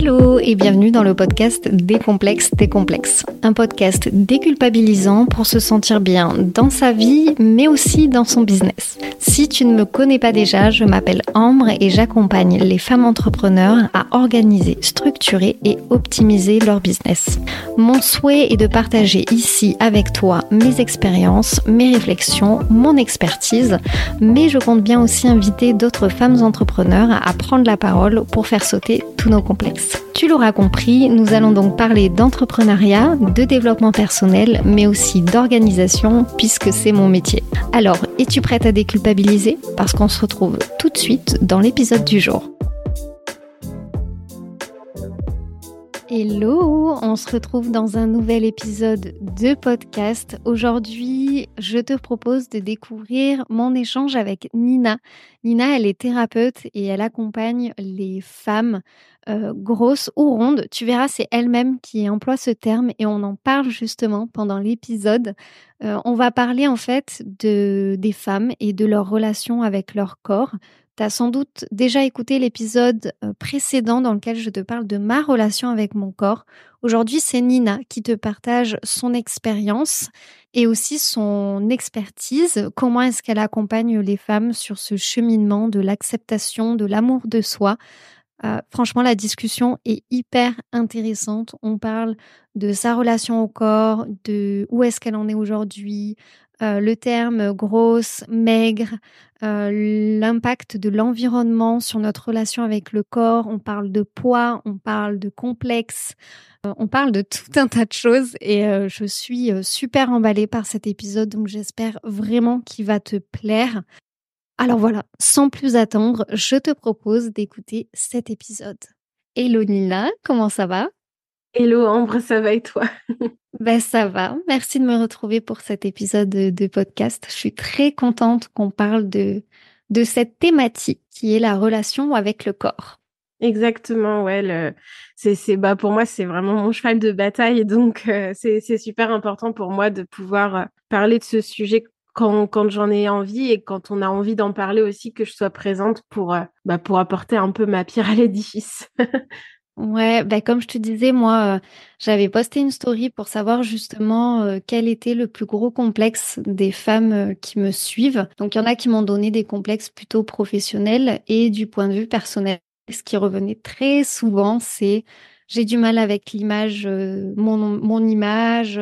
Hello et bienvenue dans le podcast Décomplexe tes complexes. Un podcast déculpabilisant pour se sentir bien dans sa vie mais aussi dans son business. Si tu ne me connais pas déjà, je m'appelle Ambre et j'accompagne les femmes entrepreneurs à organiser, structurer et optimiser leur business. Mon souhait est de partager ici avec toi mes expériences, mes réflexions, mon expertise, mais je compte bien aussi inviter d'autres femmes entrepreneurs à prendre la parole pour faire sauter tous nos complexes. Tu l'auras compris, nous allons donc parler d'entrepreneuriat, de développement personnel, mais aussi d'organisation, puisque c'est mon métier. Alors, es-tu prête à déculpabiliser? Parce qu'on se retrouve tout de suite dans l'épisode du jour. Hello, on se retrouve dans un nouvel épisode de podcast. Aujourd'hui, je te propose de découvrir mon échange avec Nina. Nina, elle est thérapeute et elle accompagne les femmes euh, grosses ou rondes. Tu verras, c'est elle-même qui emploie ce terme et on en parle justement pendant l'épisode. Euh, on va parler en fait de, des femmes et de leur relation avec leur corps, tu as sans doute déjà écouté l'épisode euh, précédent dans lequel je te parle de ma relation avec mon corps. Aujourd'hui, c'est Nina qui te partage son expérience et aussi son expertise. Comment est-ce qu'elle accompagne les femmes sur ce cheminement de l'acceptation, de l'amour de soi. Euh, franchement, la discussion est hyper intéressante. On parle de sa relation au corps, de où est-ce qu'elle en est aujourd'hui, euh, le terme grosse, maigre, euh, l'impact de l'environnement sur notre relation avec le corps. On parle de poids, on parle de complexe, on parle de tout un tas de choses et je suis super emballée par cet épisode, donc j'espère vraiment qu'il va te plaire. Alors voilà, sans plus attendre, je te propose d'écouter cet épisode. Hello Nina, comment ça va? Hello Ambre, ça va et toi? Ben ça va. Merci de me retrouver pour cet épisode de, podcast. Je suis très contente qu'on parle de de cette thématique qui est la relation avec le corps. Exactement, ouais. C'est c'est bah pour moi c'est vraiment mon cheval de bataille donc euh, c'est c'est super important pour moi de pouvoir euh, parler de ce sujet quand j'en ai envie et quand on a envie d'en parler aussi que je sois présente pour euh, bah pour apporter un peu ma pierre à l'édifice. Ouais, bah comme je te disais, moi, euh, j'avais posté une story pour savoir justement euh, quel était le plus gros complexe des femmes qui me suivent. Donc, il y en a qui m'ont donné des complexes plutôt professionnels et du point de vue personnel. Ce qui revenait très souvent, c'est j'ai du mal avec l'image, mon, mon image,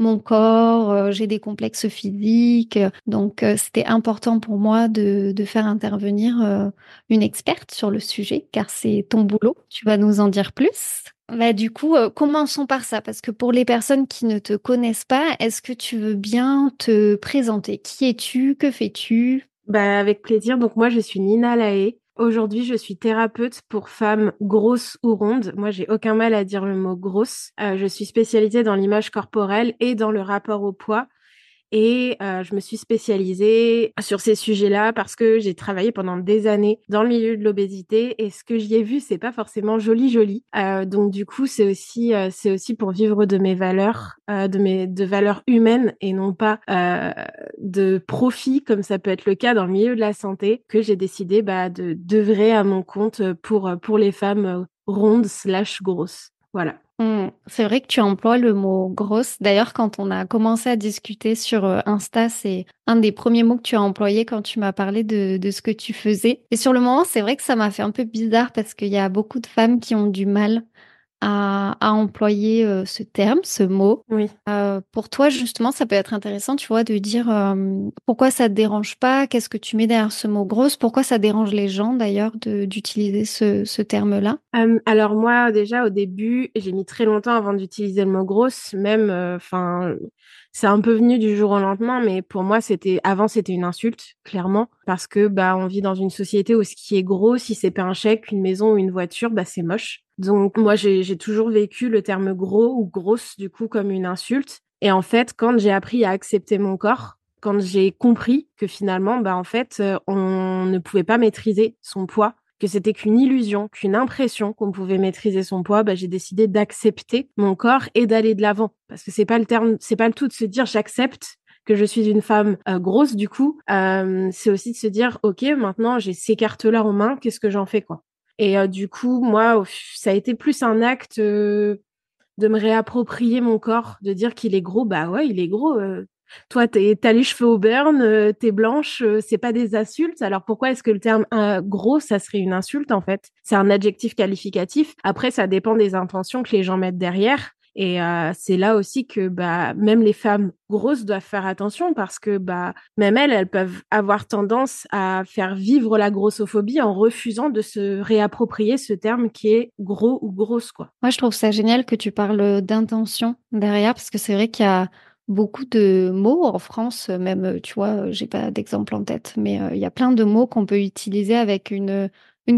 mon corps, euh, j'ai des complexes physiques. Donc, euh, c'était important pour moi de, faire intervenir euh, une experte sur le sujet, car c'est ton boulot. Tu vas nous en dire plus. Bah, du coup, commençons par ça, parce que pour les personnes qui ne te connaissent pas, est-ce que tu veux bien te présenter? Qui es-tu? Que fais-tu? Bah, Avec plaisir. Donc, moi, je suis Nina Laé. Aujourd'hui, je suis thérapeute pour femmes grosses ou rondes. Moi, j'ai aucun mal à dire le mot grosse. Euh, je suis spécialisée dans l'image corporelle et dans le rapport au poids. Et euh, je me suis spécialisée sur ces sujets-là parce que j'ai travaillé pendant des années dans le milieu de l'obésité et ce que j'y ai vu, c'est pas forcément joli joli. Euh, donc du coup, c'est aussi euh, c'est aussi pour vivre de mes valeurs, euh, de mes de valeurs humaines et non pas euh, de profit comme ça peut être le cas dans le milieu de la santé que j'ai décidé bah, de d'œuvrer à mon compte pour pour les femmes rondes slash grosses. Voilà. Mmh. C'est vrai que tu emploies le mot grosse. D'ailleurs, quand on a commencé à discuter sur euh, Insta, c'est un des premiers mots que tu as employé quand tu m'as parlé de, de, ce que tu faisais. Et sur le moment, c'est vrai que ça m'a fait un peu bizarre parce qu'il y a beaucoup de femmes qui ont du mal à, à employer euh, ce terme, ce mot. Oui. Euh, pour toi, justement, ça peut être intéressant, tu vois, de dire euh, pourquoi ça te dérange pas, qu'est-ce que tu mets derrière ce mot grosse, pourquoi ça dérange les gens d'ailleurs d'utiliser ce, ce terme-là? alors moi, déjà au début, j'ai mis très longtemps avant d'utiliser le mot grosse, même, enfin c'est un peu venu du jour au lendemain, mais pour moi, c'était avant, c'était une insulte, clairement, parce que bah on vit dans une société où ce qui est gros, si c'est pas un chèque, une maison ou une voiture, bah c'est moche. Donc moi, j'ai toujours vécu le terme gros ou grosse du coup comme une insulte. Et en fait, quand j'ai appris à accepter mon corps, quand j'ai compris que finalement, bah en fait, euh, on ne pouvait pas maîtriser son poids que c'était qu'une illusion, qu'une impression qu'on pouvait maîtriser son poids, bah, j'ai décidé d'accepter mon corps et d'aller de l'avant. Parce que c'est pas pas le tout de se dire j'accepte que je suis une femme euh, grosse du coup. Euh, c'est aussi de se dire ok maintenant j'ai ces cartes là en main, qu'est-ce que j'en fais quoi? Et du coup, moi, ça a été plus un acte de me réapproprier mon corps, de dire qu'il est gros. Bah ouais, il est gros. Toi, t'as les cheveux au burn, t'es blanche, c'est pas des insultes. Alors pourquoi est-ce que le terme gros, ça serait une insulte en fait? C'est un adjectif qualificatif. Après, ça dépend des intentions que les gens mettent derrière. Et euh, c'est là aussi que bah même les femmes grosses doivent faire attention parce que bah même elles, elles peuvent avoir tendance à faire vivre la grossophobie en refusant de se réapproprier ce terme qui est gros ou grosse quoi. Moi, je trouve ça génial que tu parles d'intention derrière parce que c'est vrai qu'il y a beaucoup de mots en France, même tu vois, j'ai pas d'exemple en tête, mais euh, il y a plein de mots qu'on peut utiliser avec une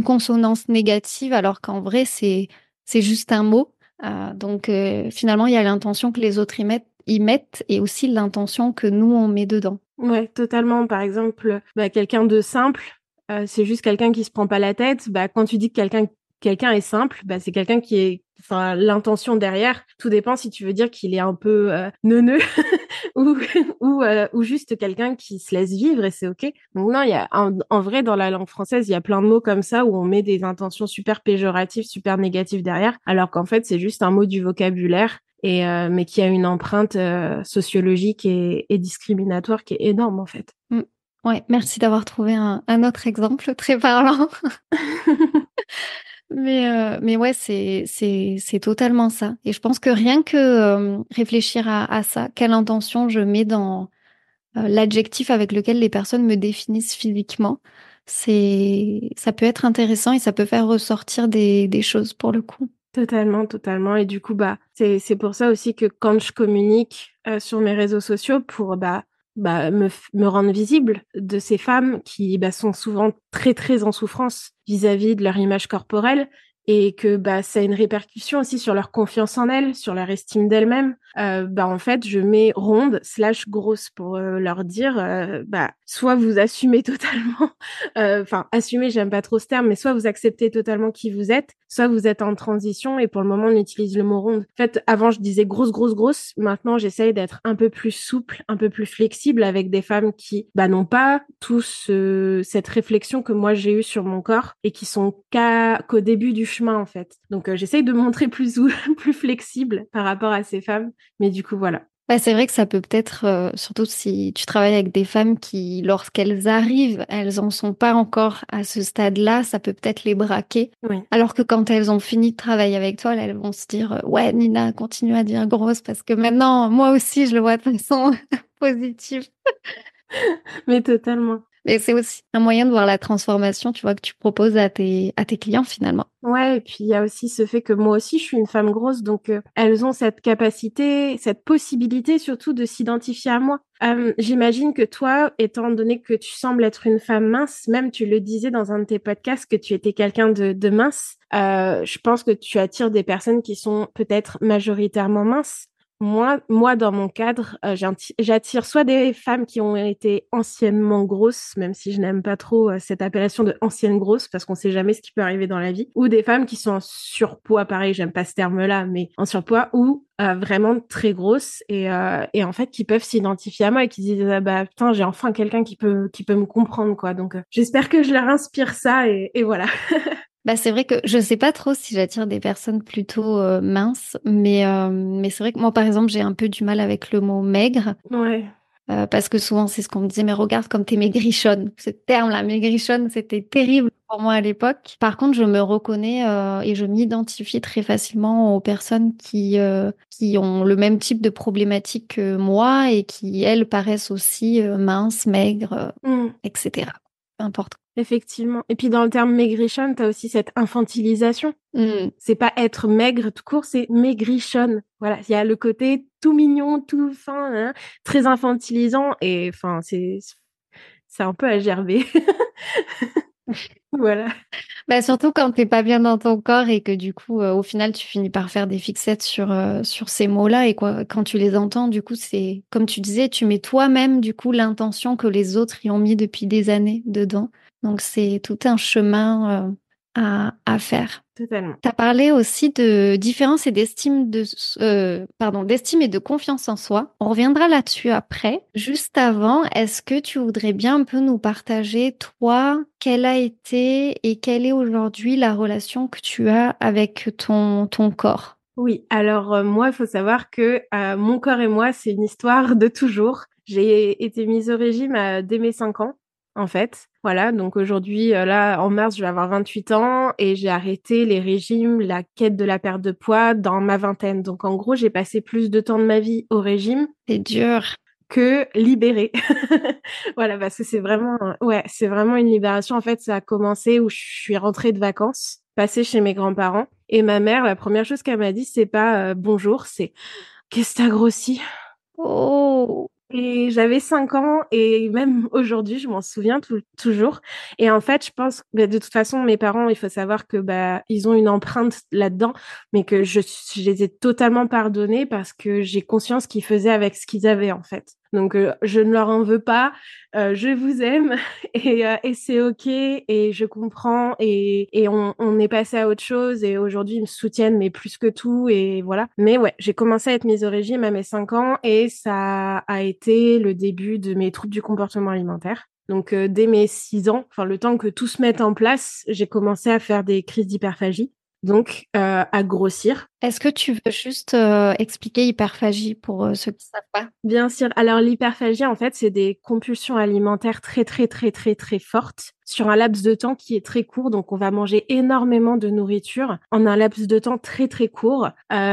consonance négative alors qu'en vrai c'est c'est juste un mot euh, donc euh, finalement, il y a l'intention que les autres y mettent, y mettent et aussi l'intention que nous, on met dedans. Ouais, totalement. Par exemple, bah, quelqu'un de simple, euh, c'est juste quelqu'un qui se prend pas la tête. Bah, quand tu dis que quelqu'un quelqu'un est simple, bah, c'est quelqu'un qui est, enfin, l'intention derrière. Tout dépend si tu veux dire qu'il est un peu euh, neuneux ou ou, euh, ou juste quelqu'un qui se laisse vivre et c'est ok. Donc non, il y a en, vrai dans la langue française, il y a plein de mots comme ça où on met des intentions super péjoratives, super négatives derrière, alors qu'en fait c'est juste un mot du vocabulaire et euh, mais qui a une empreinte euh, sociologique et, et, discriminatoire qui est énorme en fait. Mmh. Ouais, merci d'avoir trouvé un, un autre exemple très parlant. Mais, euh, mais ouais, c'est, totalement ça. Et je pense que rien que euh, réfléchir à, ça, quelle intention je mets dans euh, l'adjectif avec lequel les personnes me définissent physiquement, ça peut être intéressant et ça peut faire ressortir des, des choses pour le coup. Totalement, totalement. Et du coup, bah, c'est, pour ça aussi que quand je communique sur mes réseaux sociaux pour, bah, bah, me, me rendre visible de ces femmes qui bah, sont souvent très très en souffrance vis-à-vis de leur image corporelle et que bah ça a une répercussion aussi sur leur confiance en elles, sur leur estime d'elles-mêmes. Euh, bah en fait, je mets ronde slash grosse pour euh, leur dire euh, bah soit vous assumez totalement, euh, enfin assumez, j'aime pas trop ce terme, mais soit vous acceptez totalement qui vous êtes, soit vous êtes en transition et pour le moment on utilise le mot ronde. En fait, avant je disais grosse grosse grosse, maintenant j'essaye d'être un peu plus souple, un peu plus flexible avec des femmes qui bah n'ont pas tous cette réflexion que moi j'ai eue sur mon corps et qui sont qu'au début du chemin en fait. Donc euh, j'essaye de montrer plus plus flexible par rapport à ces femmes, mais du coup voilà. C'est vrai que ça peut peut-être, euh, surtout si tu travailles avec des femmes qui, lorsqu'elles arrivent, elles en sont pas encore à ce stade-là, ça peut peut-être les braquer. Alors que quand elles ont fini de travailler avec toi, elles vont se dire, euh, ouais, Nina, continue à dire grosse parce que maintenant, moi aussi, je le vois de façon positive. Mais totalement. Mais c'est aussi un moyen de voir la transformation, tu vois, que tu proposes à tes, à tes clients finalement. Ouais, et puis il y a aussi ce fait que moi aussi je suis une femme grosse, donc euh, elles ont cette capacité, cette possibilité surtout de s'identifier à moi. J'imagine que toi, étant donné que tu sembles être une femme mince, même tu le disais dans un de tes podcasts que tu étais quelqu'un de, de, mince, euh, je pense que tu attires des personnes qui sont peut-être majoritairement minces moi, moi, dans mon cadre, euh, j'attire soit des femmes qui ont été anciennement grosses, même si je n'aime pas trop euh, cette appellation de ancienne grosse, parce qu'on sait jamais ce qui peut arriver dans la vie, ou des femmes qui sont en surpoids, pareil, j'aime pas ce terme-là, mais en surpoids, ou euh, vraiment très grosses et, en fait qui peuvent s'identifier à moi et qui disent ah bah putain j'ai enfin quelqu'un qui peut me comprendre quoi. Donc j'espère que je leur inspire ça et voilà Bah c'est vrai que je sais pas trop si j'attire des personnes plutôt euh, minces, mais euh, mais c'est vrai que moi par exemple j'ai un peu du mal avec le mot maigre. Ouais. Euh, parce que souvent c'est ce qu'on me disait mais regarde comme t'es maigrichonne. Ce terme là maigrichonne c'était terrible pour moi à l'époque. Par contre je me reconnais et je m'identifie très facilement aux personnes qui qui ont le même type de problématique que moi et qui elles paraissent aussi minces, maigres, mmh. etc. Peu importe. Effectivement. Et puis dans le terme maigrichonne, t'as aussi cette infantilisation. Mmh. C'est pas être maigre tout court, c'est maigrichonne. Voilà, il y a le côté tout mignon, tout fin, hein, très infantilisant et enfin c'est c'est un peu à gerber. voilà. Bah surtout quand t'es pas bien dans ton corps et que du coup euh, au final tu finis par faire des fixettes sur euh, sur ces mots-là et quoi quand tu les entends du coup c'est comme tu disais tu mets toi-même du coup l'intention que les autres y ont mis depuis des années dedans donc c'est tout un chemin euh, à, à faire. Totalement. Tu as parlé aussi de différence et d'estime de euh, pardon, d'estime et de confiance en soi. On reviendra là-dessus après. Juste avant, est-ce que tu voudrais bien un peu nous partager toi quelle a été et quelle est aujourd'hui la relation que tu as avec ton ton corps? Oui, alors euh, moi, il faut savoir que euh, mon corps et moi, c'est une histoire de toujours. J'ai été mise au régime dès mes 5 ans en fait. Voilà, donc aujourd'hui, euh, là, en mars, je vais avoir 28 ans et j'ai arrêté les régimes, la quête de la perte de poids dans ma vingtaine. Donc en gros, j'ai passé plus de temps de ma vie au régime. C'est dur. Que libéré. voilà, parce que c'est vraiment, ouais, c'est vraiment une libération. En fait, ça a commencé où je suis rentrée de vacances, passée chez mes grands-parents. Et ma mère, la première chose qu'elle m'a dit, c'est pas euh, bonjour, c'est qu'est-ce que t'as grossi? Oh. Et j'avais 5 ans et même aujourd'hui, je m'en souviens toujours. Et en fait, je pense bah, de toute façon, mes parents, il faut savoir que bah ils ont une empreinte là-dedans, mais que je, je les ai totalement pardonnés parce que j'ai conscience qu'ils faisaient avec ce qu'ils avaient en fait. Donc euh, je ne leur en veux pas, euh, je vous aime et, euh, et c'est ok et je comprends et, et on, on est passé à autre chose et aujourd'hui ils me soutiennent mais plus que tout et voilà. Mais ouais, j'ai commencé à être mise au régime à mes 5 ans et ça a été le début de mes troubles du comportement alimentaire. Donc dès mes 6 ans, enfin le temps que tout se mette en place, j'ai commencé à faire des crises d'hyperphagie donc euh, à grossir. Est-ce que tu veux juste euh, expliquer hyperphagie pour euh, ceux qui ne savent pas? Bien sûr. Alors l'hyperphagie, en fait, c'est des compulsions alimentaires très très très très très fortes sur un laps de temps qui est très court. Donc on va manger énormément de nourriture en un laps de temps très très court,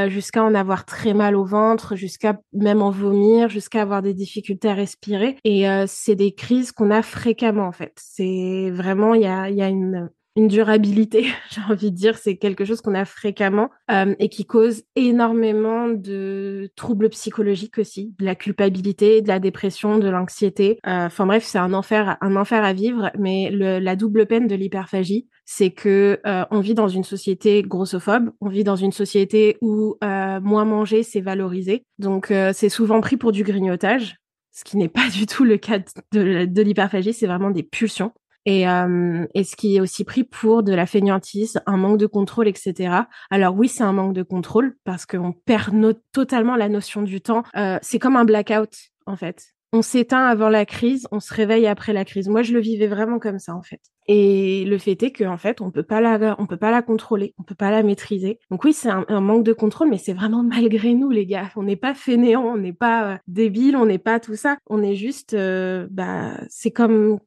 jusqu'à en avoir très mal au ventre, jusqu'à même en vomir, jusqu'à avoir des difficultés à respirer. Et c'est des crises qu'on a fréquemment en fait. C'est vraiment il y a, y a une une durabilité, j'ai envie de dire, c'est quelque chose qu'on a fréquemment euh, et qui cause énormément de troubles psychologiques aussi, de la culpabilité, de la dépression, de l'anxiété. Euh, enfin bref, c'est un enfer, un enfer à vivre. Mais le, la double peine de l'hyperphagie, c'est que euh, on vit dans une société grossophobe, on vit dans une société où moins manger c'est valorisé, donc c'est souvent pris pour du grignotage ce qui n'est pas du tout le cas de l'hyperphagie, c'est vraiment des pulsions et, euh, et ce qui est aussi pris pour de la fainéantise, un manque de contrôle, etc. Alors oui, c'est un manque de contrôle parce qu'on perd totalement la notion du temps. Euh, c'est comme un blackout en fait. On s'éteint avant la crise, on se réveille après la crise. Moi, je le vivais vraiment comme ça en fait. Et le fait est qu'en fait, on peut pas la, on peut pas la contrôler, on peut pas la maîtriser. Donc oui, c'est un, manque de contrôle, mais c'est vraiment malgré nous, les gars. On n'est pas fainéants, on n'est pas euh, débiles, on n'est pas tout ça. On est juste, euh, bah, c'est comme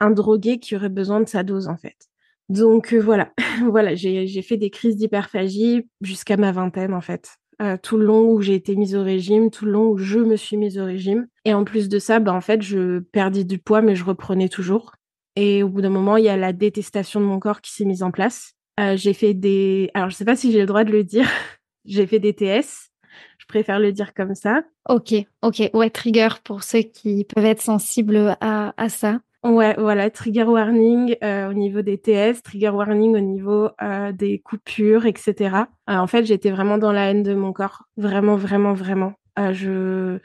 un drogué qui aurait besoin de sa dose en fait. Donc euh, voilà, voilà, j'ai fait des crises d'hyperphagie jusqu'à ma vingtaine en fait. Euh, tout le long où j'ai été mise au régime, tout le long où je me suis mise au régime. Et en plus de ça, bah, en fait, je perdais du poids, mais je reprenais toujours. Et au bout d'un moment, il y a la détestation de mon corps qui s'est mise en place. Euh, j'ai fait des... Alors, je sais pas si j'ai le droit de le dire. j'ai fait des TS. Je préfère le dire comme ça. Ok, ok. Ouais, trigger pour ceux qui peuvent être sensibles à, à ça. Ouais, voilà, trigger warning euh, au niveau des TS, trigger warning au niveau euh, des coupures, etc. Euh, en fait, j'étais vraiment dans la haine de mon corps, vraiment, vraiment, vraiment. je,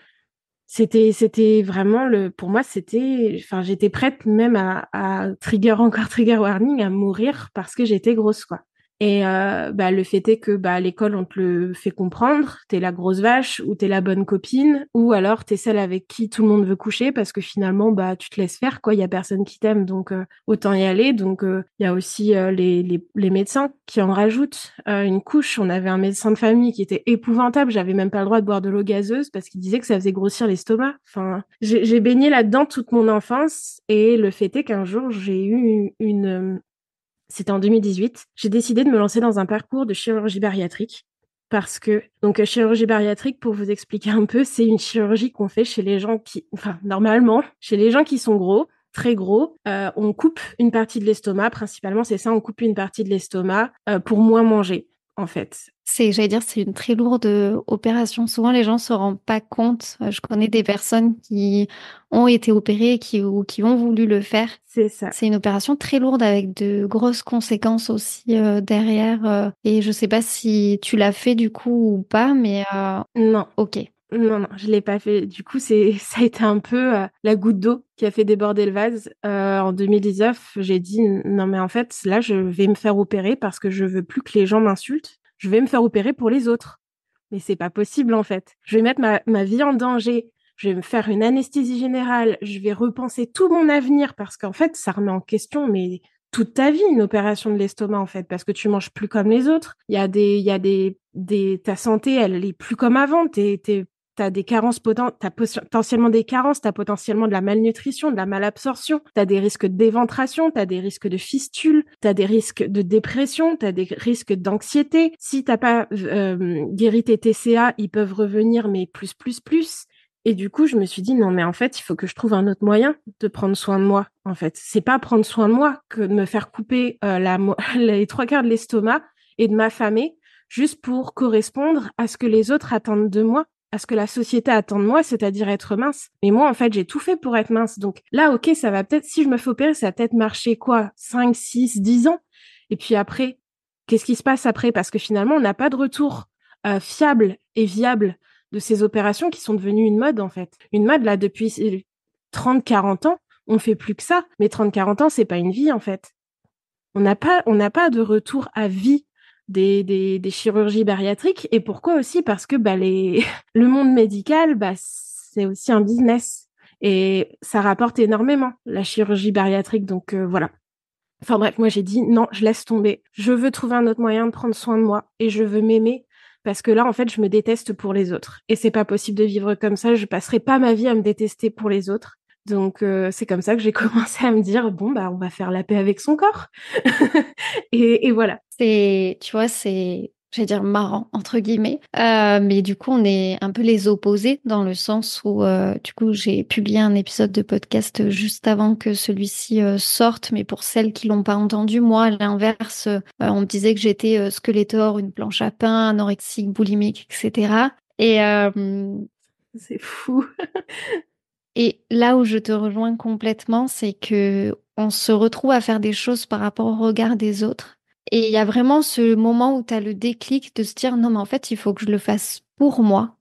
c'était, c'était vraiment le, pour moi, c'était, enfin, j'étais prête même à, à trigger encore trigger warning, à mourir parce que j'étais grosse, quoi. Et euh, bah, le fait est que bah, à l'école, on te le fait comprendre, t'es la grosse vache ou t'es la bonne copine, ou alors t'es celle avec qui tout le monde veut coucher parce que finalement, bah, tu te laisses faire, quoi. Il y a personne qui t'aime, donc euh, autant y aller. Donc euh, il y a aussi les, les, les, médecins qui en rajoutent une couche. On avait un médecin de famille qui était épouvantable. J'avais même pas le droit de boire de l'eau gazeuse parce qu'il disait que ça faisait grossir l'estomac. Enfin, j'ai baigné là-dedans toute mon enfance et le fait est qu'un jour j'ai eu une, c'était en 2018, j'ai décidé de me lancer dans un parcours de chirurgie bariatrique parce que donc euh, chirurgie bariatrique pour vous expliquer un peu, c'est une chirurgie qu'on fait chez les gens qui enfin normalement, chez les gens qui sont gros, très gros, euh, on coupe une partie de l'estomac, principalement c'est ça, on coupe une partie de l'estomac euh, pour moins manger en fait. C'est, j'allais dire, c'est une très lourde euh, opération. Souvent, les gens se rendent pas compte. Euh, je connais des personnes qui ont été opérées qui, ou qui ont voulu le faire. C'est ça. C'est une opération très lourde avec de grosses conséquences aussi euh, derrière. et je sais pas si tu l'as fait du coup ou pas, mais non. Ok. Non, non, je l'ai pas fait. Du coup, c'est ça a été un peu euh, la goutte d'eau qui a fait déborder le vase. Euh, en 2019, j'ai dit non, mais en fait, là, je vais me faire opérer parce que je veux plus que les gens m'insultent. Je vais me faire opérer pour les autres. Mais c'est pas possible en fait. Je vais mettre ma, vie en danger. Je vais me faire une anesthésie générale. Je vais repenser tout mon avenir parce qu'en fait, ça remet en question mais toute ta vie une opération de l'estomac en fait parce que tu manges plus comme les autres. Il y a des il y a des des ta santé elle est plus comme avant. T'es t'es T'as des carences potentiellement des carences, t'as potentiellement de la malnutrition, de la malabsorption, t'as des risques d'éventration, t'as des risques de fistule, t'as des risques de dépression, t'as des risques d'anxiété. Si t'as pas euh, guéri tes TCA, ils peuvent revenir, mais plus, plus, plus. Et du coup, je me suis dit non, mais en fait, il faut que je trouve un autre moyen de prendre soin de moi. En fait, c'est pas prendre soin de moi que de me faire couper euh, les trois quarts de l'estomac et de m'affamer juste pour correspondre à ce que les autres attendent de moi, à ce que la société attend de moi, c'est-à-dire être mince. Mais moi, en fait, j'ai tout fait pour être mince. Donc là, ok, ça va peut-être, si je me fais opérer, ça va peut-être marcher quoi, 5, 6, 10 ans. Et puis après, qu'est-ce qui se passe après? Parce que finalement, on n'a pas de retour euh, fiable et viable de ces opérations qui sont devenues une mode en fait. Une mode là depuis 30 40 ans, on fait plus que ça, mais 30 40 ans, c'est pas une vie en fait. On n'a pas on n'a pas de retour à vie des, des, des, chirurgies bariatriques. Et pourquoi aussi? Parce que bah les le monde médical bah c'est aussi un business. Et ça rapporte énormément la chirurgie bariatrique. Donc euh, voilà. Enfin bref, moi j'ai dit non, je laisse tomber. Je veux trouver un autre moyen de prendre soin de moi et je veux m'aimer parce que là en fait je me déteste pour les autres. Et c'est pas possible de vivre comme ça. Je passerai pas ma vie à me détester pour les autres donc euh, c'est comme ça que j'ai commencé à me dire bon bah on va faire la paix avec son corps. Et, et, voilà. C'est tu vois c'est j'allais dire marrant entre guillemets. Euh, mais du coup on est un peu les opposés dans le sens où euh, du coup j'ai publié un épisode de podcast juste avant que celui-ci sorte. Mais pour celles qui l'ont pas entendu moi à l'inverse on me disait que j'étais squelettor une planche à pain anorexique boulimique etc et c'est fou et là où je te rejoins complètement c'est que on se retrouve à faire des choses par rapport au regard des autres et il y a vraiment ce moment où tu as le déclic de se dire non mais en fait il faut que je le fasse pour moi.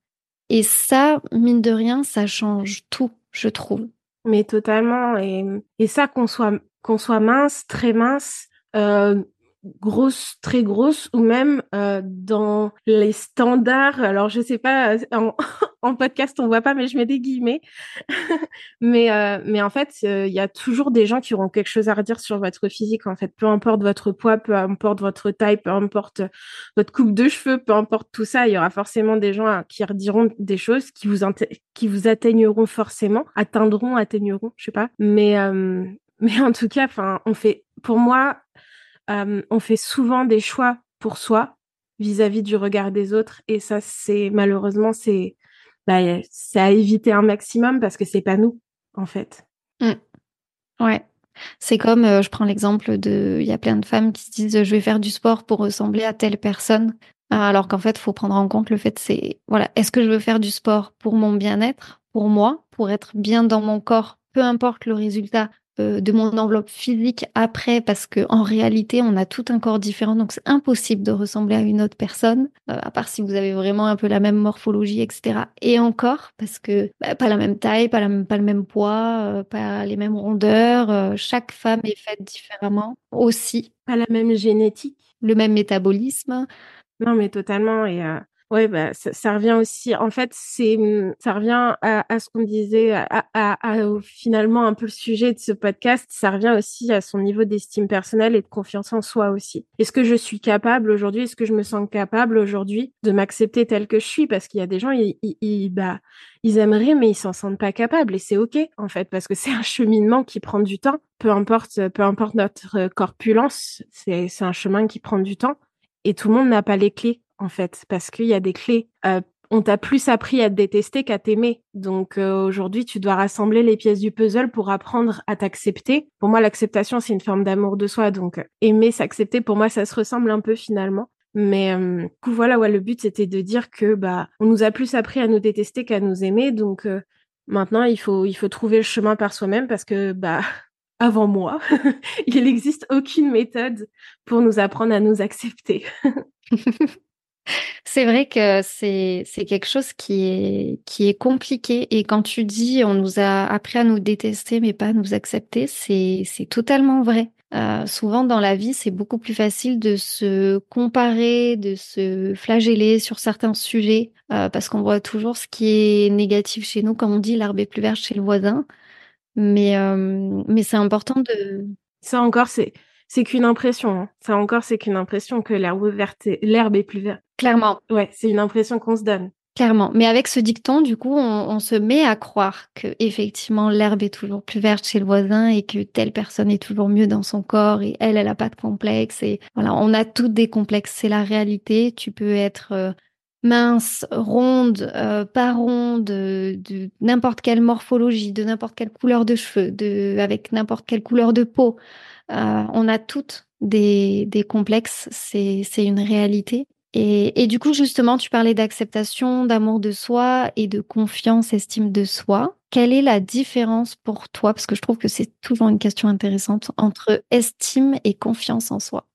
Et ça, mine de rien, ça change tout, je trouve. Mais totalement. Et, et ça, qu'on soit, qu'on soit mince, très mince, euh, grosse, très grosse, ou même euh, dans les standards. Alors, je sais pas, en, podcast, on voit pas, mais je mets des guillemets. mais, euh, mais en fait, euh, il y a toujours des gens qui auront quelque chose à redire sur votre physique. En fait, peu importe votre poids, peu importe votre taille, peu importe votre coupe de cheveux, peu importe tout ça, il y aura forcément des gens qui rediront des choses qui vous qui atteigneront forcément, atteindront, atteigneront, je sais pas. Mais euh, en tout cas, enfin, on pour moi, on fait souvent des choix pour soi vis-à-vis du regard des autres et ça c'est malheureusement c'est bah, c'est à éviter un maximum parce que c'est pas nous en fait. Mmh. Ouais. C'est comme, euh, je prends l'exemple de, il y a plein de femmes qui se disent, je vais faire du sport pour ressembler à telle personne, alors qu'en fait, il faut prendre en compte le fait, c'est, voilà, est-ce que je veux faire du sport pour mon bien-être, pour moi, pour être bien dans mon corps, peu importe le résultat, de mon enveloppe physique après parce que en réalité on a tout un corps différent donc c'est impossible de ressembler à une autre personne euh, à part si vous avez vraiment un peu la même morphologie etc et encore parce que bah, pas la même taille pas, la pas le même poids euh, pas les mêmes rondeurs chaque femme est faite différemment aussi. Pas la même génétique. Le même métabolisme. Non mais totalement et oui, bah, ça, revient aussi. En fait, c'est, mmh, ça revient à, ce qu'on disait, à, finalement un peu le sujet de ce podcast. Ça revient aussi à son niveau d'estime personnelle et de confiance en soi aussi. Est-ce que je suis capable aujourd'hui? Est-ce que je me sens capable aujourd'hui de m'accepter tel que je suis? Parce qu'il y a des gens, ils, ils, bah, ils aimeraient, mais ils s'en sentent pas capables. Et c'est ok, en fait, parce que c'est un cheminement qui prend du temps. Peu importe, peu importe notre corpulence, c'est un chemin qui prend du temps. Et tout le monde n'a pas les clés en fait, parce qu'il y a des clés. Euh, on t'a plus appris à te détester qu'à t'aimer. Donc euh, aujourd'hui, tu dois rassembler les pièces du puzzle pour apprendre à t'accepter. Pour moi, l'acceptation, c'est une forme d'amour de soi. Donc aimer, s'accepter, pour moi, ça se ressemble un peu finalement. Mais euh, coup, voilà, ouais, le but c'était de dire que bah on nous a plus appris à nous détester qu'à nous aimer. Donc maintenant, il faut il faut trouver le chemin par soi-même parce que bah avant moi, il n'existe aucune méthode pour nous apprendre à nous accepter. C'est vrai que c'est c'est quelque chose qui est qui est compliqué et quand tu dis on nous a appris à nous détester mais pas à nous accepter, c'est c'est totalement vrai. Euh, souvent dans la vie, c'est beaucoup plus facile de se comparer, de se flageller sur certains sujets euh, parce qu'on voit toujours ce qui est négatif chez nous, comme on dit, l'herbe est plus verte chez le voisin. Mais euh, mais c'est important de ça encore c'est c'est qu'une impression. Hein. Ça encore, c'est qu'une impression que l'herbe verte, l'herbe est plus verte. Clairement. Ouais, c'est une impression qu'on se donne. Clairement. Mais avec ce dicton, du coup, on, se met à croire que effectivement l'herbe est toujours plus verte chez le voisin et que telle personne est toujours mieux dans son corps et elle, elle a pas de complexe. Et voilà, on a toutes des complexes. C'est la réalité. Tu peux être euh, mince, ronde, euh, pas ronde, de, de n'importe quelle morphologie, de n'importe quelle couleur de cheveux, de avec n'importe quelle couleur de peau. Euh, on a toutes des, des complexes, c'est une réalité. Et, du coup, justement, tu parlais d'acceptation, d'amour de soi et de confiance, estime de soi. Quelle est la différence pour toi? Parce que je trouve que c'est toujours une question intéressante entre estime et confiance en soi.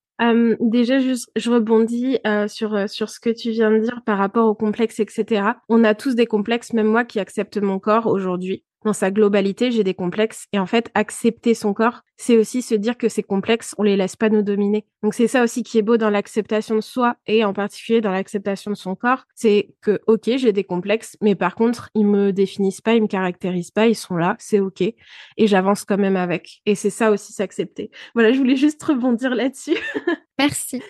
Déjà, juste, je rebondis euh, sur euh, sur ce que tu viens de dire par rapport aux complexes, etc. On a tous des complexes, même moi qui accepte mon corps aujourd'hui dans sa globalité, j'ai des complexes. Et en fait, accepter son corps, c'est aussi se dire que ces complexes, on les laisse pas nous dominer. Donc c'est ça aussi qui est beau dans l'acceptation de soi et en particulier dans l'acceptation de son corps, c'est que ok, j'ai des complexes, mais par contre, ils me définissent pas, ils me caractérisent pas, ils sont là, c'est ok, et j'avance quand même avec. Et c'est ça aussi s'accepter. Voilà, je voulais juste rebondir là-dessus. Merci.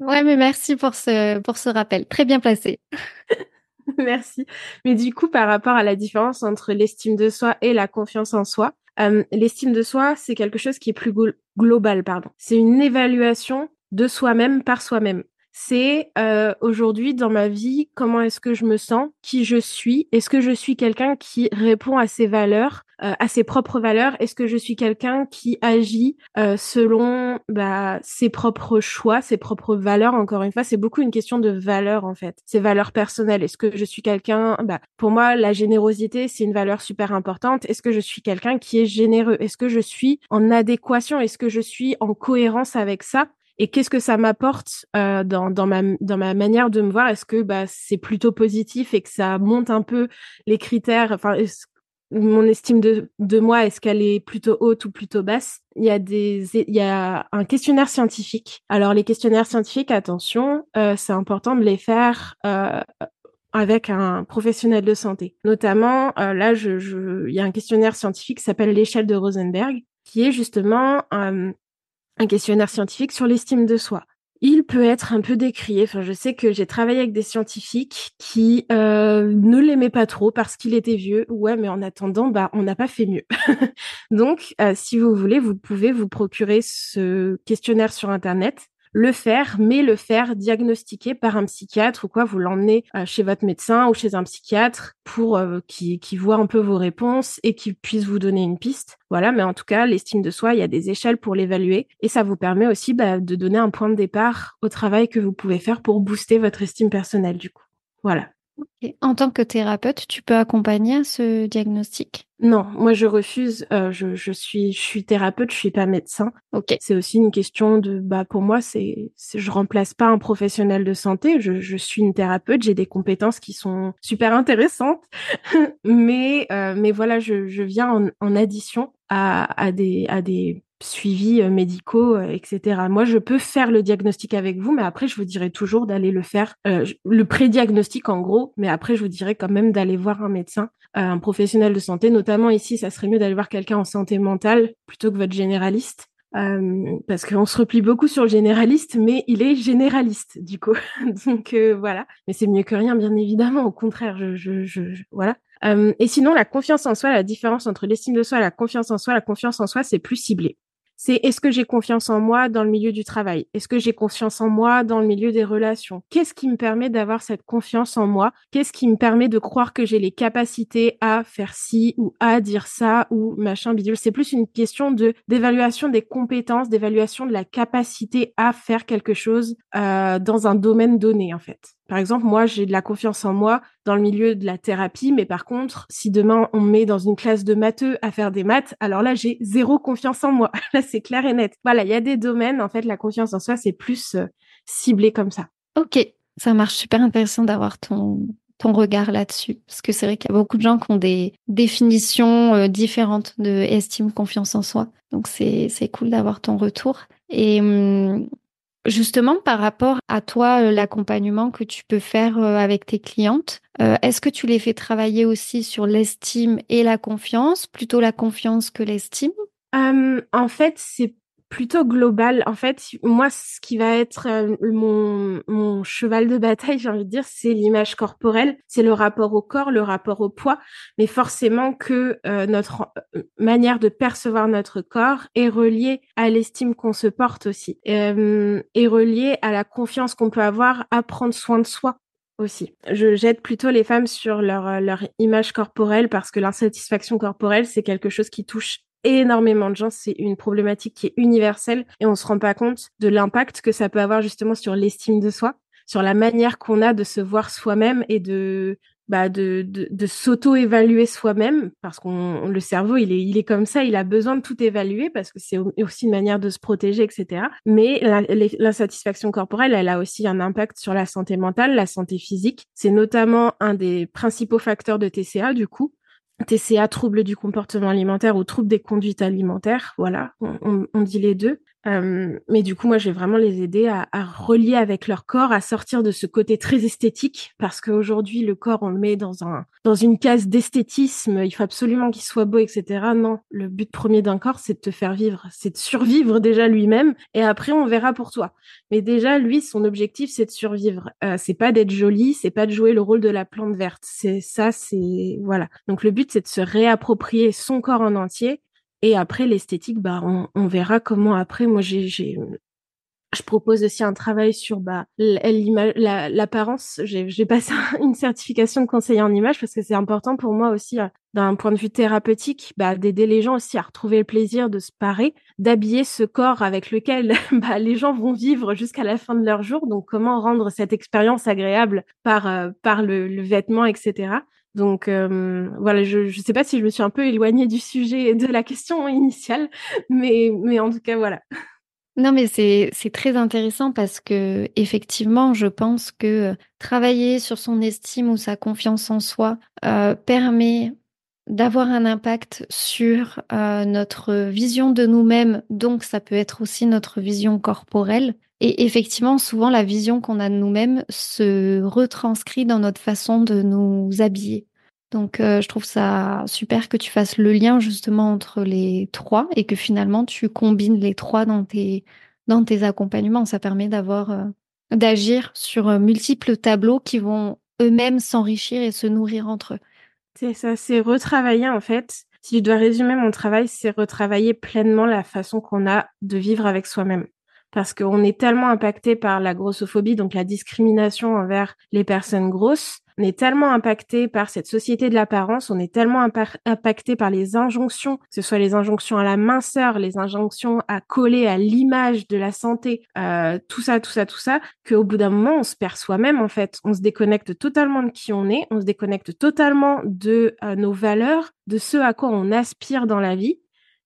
Ouais, mais merci pour ce pour ce rappel, très bien placé. Merci. Mais du coup, par rapport à la différence entre l'estime de soi et la confiance en soi, euh, l'estime de soi, c'est quelque chose qui est plus global, pardon. C'est une évaluation de soi-même par soi-même c'est euh, aujourd'hui dans ma vie, comment est-ce que je me sens, qui je suis, est-ce que je suis quelqu'un qui répond à ses valeurs, euh, à ses propres valeurs, est-ce que je suis quelqu'un qui agit euh, selon bah, ses propres choix, ses propres valeurs? Encore une fois, c'est beaucoup une question de valeurs en fait, ses valeurs personnelles. Est-ce que je suis quelqu'un, bah, pour moi, la générosité c'est une valeur super importante. Est-ce que je suis quelqu'un qui est généreux? Est-ce que je suis en adéquation? Est-ce que je suis en cohérence avec ça? Et qu'est-ce que ça m'apporte euh, dans, dans, ma, dans ma manière de me voir? Est-ce que bah, c'est plutôt positif et que ça monte un peu les critères? Enfin, mon estime de, de moi, est-ce qu'elle est plutôt haute ou plutôt basse? Il y a des, il y a un questionnaire scientifique. Alors les questionnaires scientifiques, attention, euh, c'est important de les faire euh, avec un professionnel de santé. Notamment, euh, là, je, je, il y a un questionnaire scientifique qui s'appelle l'échelle de Rosenberg, qui est justement euh, un questionnaire scientifique sur l'estime de soi. Il peut être un peu décrié. Enfin, je sais que j'ai travaillé avec des scientifiques qui euh, ne l'aimaient pas trop parce qu'il était vieux. Ouais, mais en attendant, bah, on n'a pas fait mieux. Donc, euh, si vous voulez, vous pouvez vous procurer ce questionnaire sur Internet le faire, mais le faire diagnostiquer par un psychiatre ou quoi. Vous l'emmenez euh, chez votre médecin ou chez un psychiatre pour euh, qui, qui voit un peu vos réponses et qui puisse vous donner une piste. Voilà, mais en tout cas, l'estime de soi, il y a des échelles pour l'évaluer et ça vous permet aussi bah, de donner un point de départ au travail que vous pouvez faire pour booster votre estime personnelle du coup. Voilà. En tant que thérapeute, tu peux accompagner ce diagnostic? Non, moi je refuse. Euh, je, je, suis, je suis thérapeute, je suis pas médecin. Ok. C'est aussi une question de, bah pour moi c'est, je remplace pas un professionnel de santé. Je, je suis une thérapeute, j'ai des compétences qui sont super intéressantes, mais euh, mais voilà, je, je viens en, en addition à, à des à des suivis euh, médicaux, euh, etc. Moi, je peux faire le diagnostic avec vous, mais après, je vous dirais toujours d'aller le faire, euh, le pré-diagnostic en gros, mais après, je vous dirais quand même d'aller voir un médecin, un professionnel de santé. Notamment ici, ça serait mieux d'aller voir quelqu'un en santé mentale plutôt que votre généraliste. parce qu'on se replie beaucoup sur le généraliste, mais il est généraliste du coup. Donc voilà, mais c'est mieux que rien, bien évidemment. Au contraire, je, je, je, voilà. et sinon, la confiance en soi, la différence entre l'estime de soi et la confiance en soi, la confiance en soi, c'est plus ciblé c'est est-ce que j'ai confiance en moi dans le milieu du travail? Est-ce que j'ai confiance en moi dans le milieu des relations? Qu'est-ce qui me permet d'avoir cette confiance en moi? Qu'est-ce qui me permet de croire que j'ai les capacités à faire ci ou à dire ça ou machin bidule? C'est plus une question de d'évaluation des compétences, d'évaluation de la capacité à faire quelque chose euh, dans un domaine donné en fait. Par exemple, moi, j'ai de la confiance en moi dans le milieu de la thérapie, mais par contre, si demain on me met dans une classe de matheux à faire des maths, alors là, j'ai zéro confiance en moi. là, c'est clair et net. Voilà, il y a des domaines, en fait, la confiance en soi, c'est plus euh, ciblé comme ça. Ok, Ça marche super intéressant d'avoir ton, regard là-dessus. Parce que c'est vrai qu'il y a beaucoup de gens qui ont des définitions euh, différentes de estime, confiance en soi. Donc c'est cool d'avoir ton retour. Et hum, justement, par rapport à toi, euh, l'accompagnement que tu peux faire euh, avec tes clientes, est-ce que tu les fais travailler aussi sur l'estime et la confiance, plutôt la confiance que l'estime? En fait, c'est plutôt global. En fait, moi, ce qui va être euh, mon, mon cheval de bataille, j'ai envie de dire, c'est l'image corporelle, c'est le rapport au corps, le rapport au poids, mais forcément que euh, notre euh, manière de percevoir notre corps est reliée à l'estime qu'on se porte aussi, euh, est reliée à la confiance qu'on peut avoir à prendre soin de soi aussi. Je jette plutôt les femmes sur leur, leur image corporelle parce que l'insatisfaction corporelle, c'est quelque chose qui touche énormément de gens. C'est une problématique qui est universelle et on se rend pas compte de l'impact que ça peut avoir justement sur l'estime de soi, sur la manière qu'on a de se voir soi-même et de bah de, de, de s'auto-évaluer soi-même parce qu'on le cerveau il est il est comme ça il a besoin de tout évaluer parce que c'est aussi une manière de se protéger etc mais l'insatisfaction corporelle elle a aussi un impact sur la santé mentale la santé physique c'est notamment un des principaux facteurs de TCA du coup TCA, trouble du comportement alimentaire ou trouble des conduites alimentaires. Voilà, on, on dit les deux. Mais du coup, moi, je vais vraiment les aider à, à, relier avec leur corps, à sortir de ce côté très esthétique, parce qu'aujourd'hui, le corps, on le met dans un dans une case d'esthétisme. Il faut absolument qu'il soit beau, etc. Non, le but premier d'un corps, c'est de te faire vivre, c'est de survivre déjà lui-même, et après, on verra pour toi. Mais déjà, lui, son objectif, c'est de survivre. Euh, c'est pas d'être joli, c'est pas de jouer le rôle de la plante verte. C'est ça, c'est voilà. Donc le but, c'est de se réapproprier son corps en entier et après, l'esthétique, bah, on, on, verra comment après. Moi, j'ai, je propose aussi un travail sur bah, l'apparence. j'ai, j'ai passé une certification de conseiller en image parce que c'est important pour moi aussi, euh, d'un point de vue thérapeutique, bah, d'aider les gens aussi à retrouver le plaisir de se parer, d'habiller ce corps avec lequel bah, les gens vont vivre jusqu'à la fin de leur jour. Donc, comment rendre cette expérience agréable par, euh, par le, le vêtement, etc. Donc euh, voilà, je ne sais pas si je me suis un peu éloignée du sujet de la question initiale, mais, mais en tout cas, voilà. Non, mais c'est très intéressant parce que effectivement, je pense que travailler sur son estime ou sa confiance en soi euh, permet d'avoir un impact sur euh, notre vision de nous-mêmes, donc ça peut être aussi notre vision corporelle. Et effectivement, souvent, la vision qu'on a de nous-mêmes se retranscrit dans notre façon de nous habiller. Donc, euh, je trouve ça super que tu fasses le lien justement entre les trois et que finalement tu combines les trois dans tes, dans tes accompagnements. Ça permet d'avoir, euh, d'agir sur euh, multiples tableaux qui vont eux-mêmes s'enrichir et se nourrir entre eux. C'est ça, c'est retravailler en fait. Si je dois résumer mon travail, c'est retravailler pleinement la façon qu'on a de vivre avec soi-même parce qu'on est tellement impacté par la grossophobie, donc la discrimination envers les personnes grosses, on est tellement impacté par cette société de l'apparence, on est tellement impacté par les injonctions, que ce soit les injonctions à la minceur, les injonctions à coller à l'image de la santé, euh, tout ça, tout ça, tout ça, qu'au bout d'un moment, on se perd soi-même en fait. On se déconnecte totalement de qui on est, on se déconnecte totalement de euh, nos valeurs, de ce à quoi on aspire dans la vie,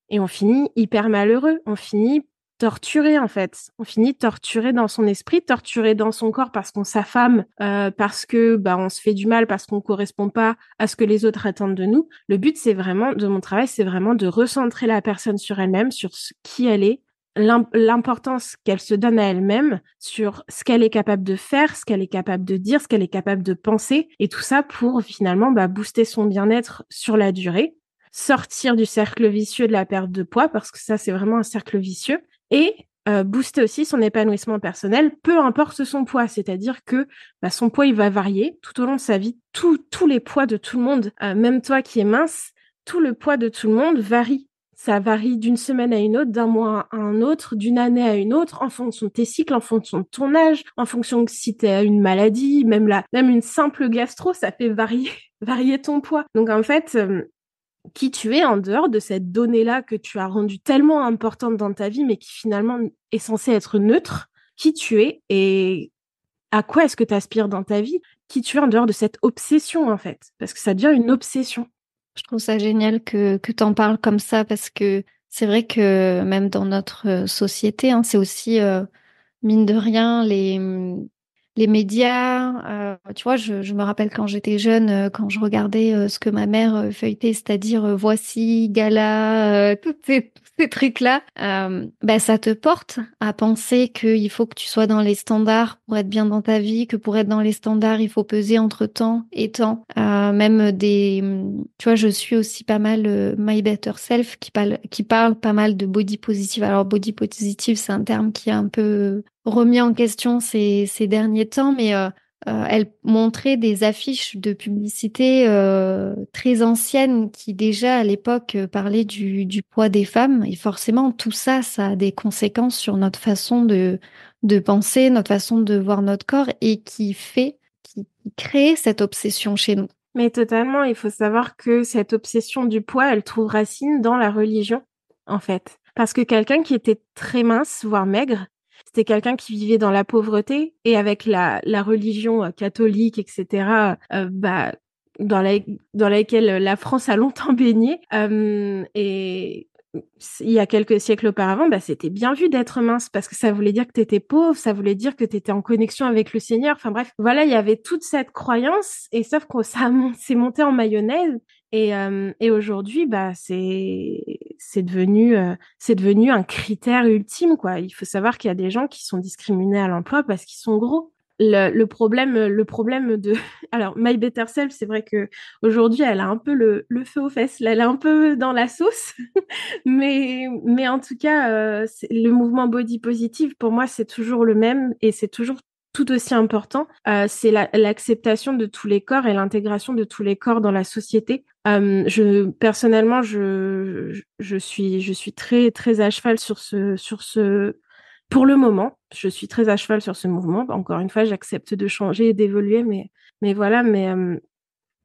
et on finit hyper malheureux. On finit torturé en fait. On finit torturé dans son esprit, torturé dans son corps parce qu'on s'affame, euh, parce que bah on se fait du mal, parce qu'on correspond pas à ce que les autres attendent de nous. Le but c'est vraiment de mon travail, c'est vraiment de recentrer la personne sur elle-même, sur ce, qui elle est, l'importance qu'elle se donne à elle-même, sur ce qu'elle est capable de faire, ce qu'elle est capable de dire, ce qu'elle est capable de penser, et tout ça pour finalement bah, booster son bien-être sur la durée sortir du cercle vicieux de la perte de poids parce que ça c'est vraiment un cercle vicieux et euh, booster aussi son épanouissement personnel, peu importe son poids. C'est-à-dire que bah, son poids, il va varier tout au long de sa vie. Tous les poids de tout le monde, euh, même toi qui es mince, tout le poids de tout le monde varie. Ça varie d'une semaine à une autre, d'un mois à un autre, d'une année à une autre, en fonction de tes cycles, en fonction de ton âge, en fonction de si tu as une maladie, même là, même une simple gastro, ça fait varier, varier ton poids. Donc en fait, euh, qui tu es en dehors de cette donnée-là que tu as rendue tellement importante dans ta vie, mais qui finalement est censée être neutre, qui tu es et à quoi est-ce que tu aspires dans ta vie, qui tu es en dehors de cette obsession en fait, parce que ça devient une obsession. Je trouve ça génial que, tu en parles comme ça, parce que c'est vrai que même dans notre société, hein, c'est aussi, euh, mine de rien, les, les médias. Euh, tu vois, je, je, me rappelle quand j'étais jeune, euh, quand je regardais euh, ce que ma mère feuilletait, c'est-à-dire Voici, Gala, tous ces, ces trucs-là, bah, ça te porte à penser qu'il faut que tu sois dans les standards pour être bien dans ta vie, que pour être dans les standards, il faut peser entre temps et temps. même des... Tu vois, je suis aussi pas mal My Better Self qui parle, qui parle pas mal de body positive. Alors, body positive, c'est un terme qui est un peu remis en question ces, derniers temps, mais euh, euh, elle montrait des affiches de publicité euh, très anciennes qui déjà à l'époque parlaient du, poids des femmes. Et forcément, tout ça, ça a des conséquences sur notre façon de penser, notre façon de voir notre corps et qui fait, qui crée cette obsession chez nous. Mais totalement, il faut savoir que cette obsession du poids, elle trouve racine dans la religion, en fait. Parce que quelqu'un qui était très mince, voire maigre, c'était quelqu'un qui vivait dans la pauvreté et avec la, la religion euh, catholique, etc. Euh, bah, dans, la, dans laquelle la France a longtemps baigné. Euh, et il y a quelques siècles auparavant, bah, c'était bien vu d'être mince parce que ça voulait dire que tu étais pauvre, ça voulait dire que tu étais en connexion avec le Seigneur. Enfin bref, voilà, il y avait toute cette croyance et sauf que ça s'est monté en mayonnaise et, et aujourd'hui, bah c'est c'est devenu euh, devenu un critère ultime quoi. Il faut savoir qu'il y a des gens qui sont discriminés à l'emploi parce qu'ils sont gros le, problème, le problème de, alors My Better Self, c'est vrai que aujourd'hui, elle a un peu le, le, feu aux fesses, elle est un peu dans la sauce, mais, mais en tout cas, euh, le mouvement body positive, pour moi, c'est toujours le même et c'est toujours tout aussi important, euh, c'est l'acceptation de tous les corps et l'intégration de tous les corps dans la société. Euh, je personnellement, je, je suis je suis très très à cheval sur ce sur ce pour le moment, je suis très à cheval sur ce mouvement. Encore une fois, j'accepte de changer et d'évoluer, mais, mais voilà, mais, euh,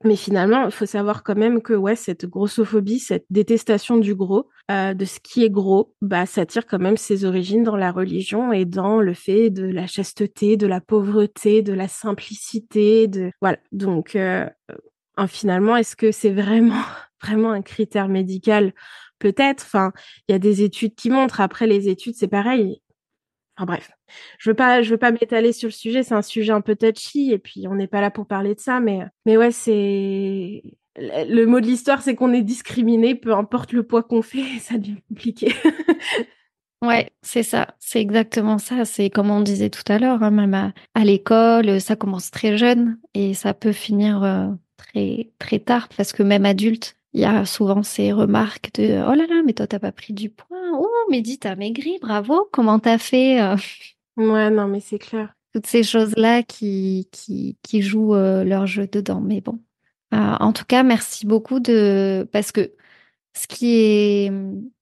mais finalement, il faut savoir quand même que ouais, cette grossophobie, cette détestation du gros, euh, de ce qui est gros, bah, ça tire quand même ses origines dans la religion et dans le fait de la chasteté, de la pauvreté, de la simplicité, de voilà. Donc, euh, finalement, est-ce que c'est vraiment vraiment un critère médical? Peut-être. Enfin, il y a des études qui montrent. Après, les études, c'est pareil Bref, je veux pas, veux pas m'étaler sur le sujet. C'est un sujet un peu touchy et puis on n'est pas là pour parler de ça. Mais, mais ouais, c'est le mot de l'histoire, c'est qu'on est discriminé, peu importe le poids qu'on fait, ça devient compliqué. ouais, c'est ça, c'est exactement ça. C'est comme on disait tout à l'heure, hein, même à, l'école, ça commence très jeune et ça peut finir euh, très très tard parce que même adulte, il y a souvent ces remarques de oh là là, mais toi t'as pas pris du poids. Oh, mais dis t'as maigri, bravo. Comment t'as fait euh? Ouais, non, mais c'est clair. Toutes ces choses-là qui, qui, qui jouent euh, leur jeu dedans. Mais bon. Euh, en tout cas, merci beaucoup de. Parce que ce qui est